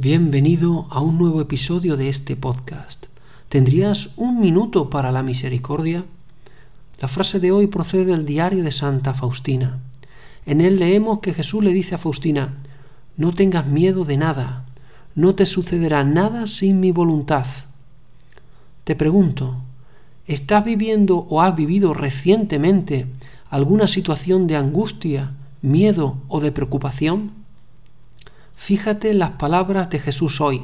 Bienvenido a un nuevo episodio de este podcast. ¿Tendrías un minuto para la misericordia? La frase de hoy procede del diario de Santa Faustina. En él leemos que Jesús le dice a Faustina, no tengas miedo de nada, no te sucederá nada sin mi voluntad. Te pregunto, ¿estás viviendo o has vivido recientemente alguna situación de angustia, miedo o de preocupación? Fíjate en las palabras de Jesús hoy.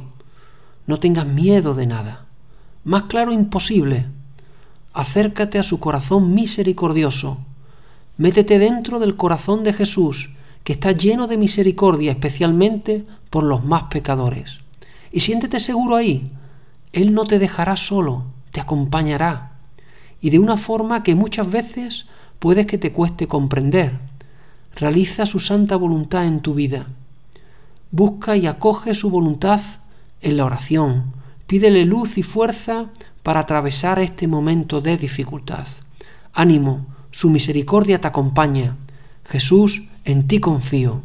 No tengas miedo de nada. Más claro imposible. Acércate a su corazón misericordioso. Métete dentro del corazón de Jesús, que está lleno de misericordia, especialmente por los más pecadores. Y siéntete seguro ahí. Él no te dejará solo, te acompañará. Y de una forma que muchas veces puedes que te cueste comprender. Realiza su santa voluntad en tu vida busca y acoge su voluntad en la oración. Pídele luz y fuerza para atravesar este momento de dificultad. Ánimo, su misericordia te acompaña. Jesús, en ti confío.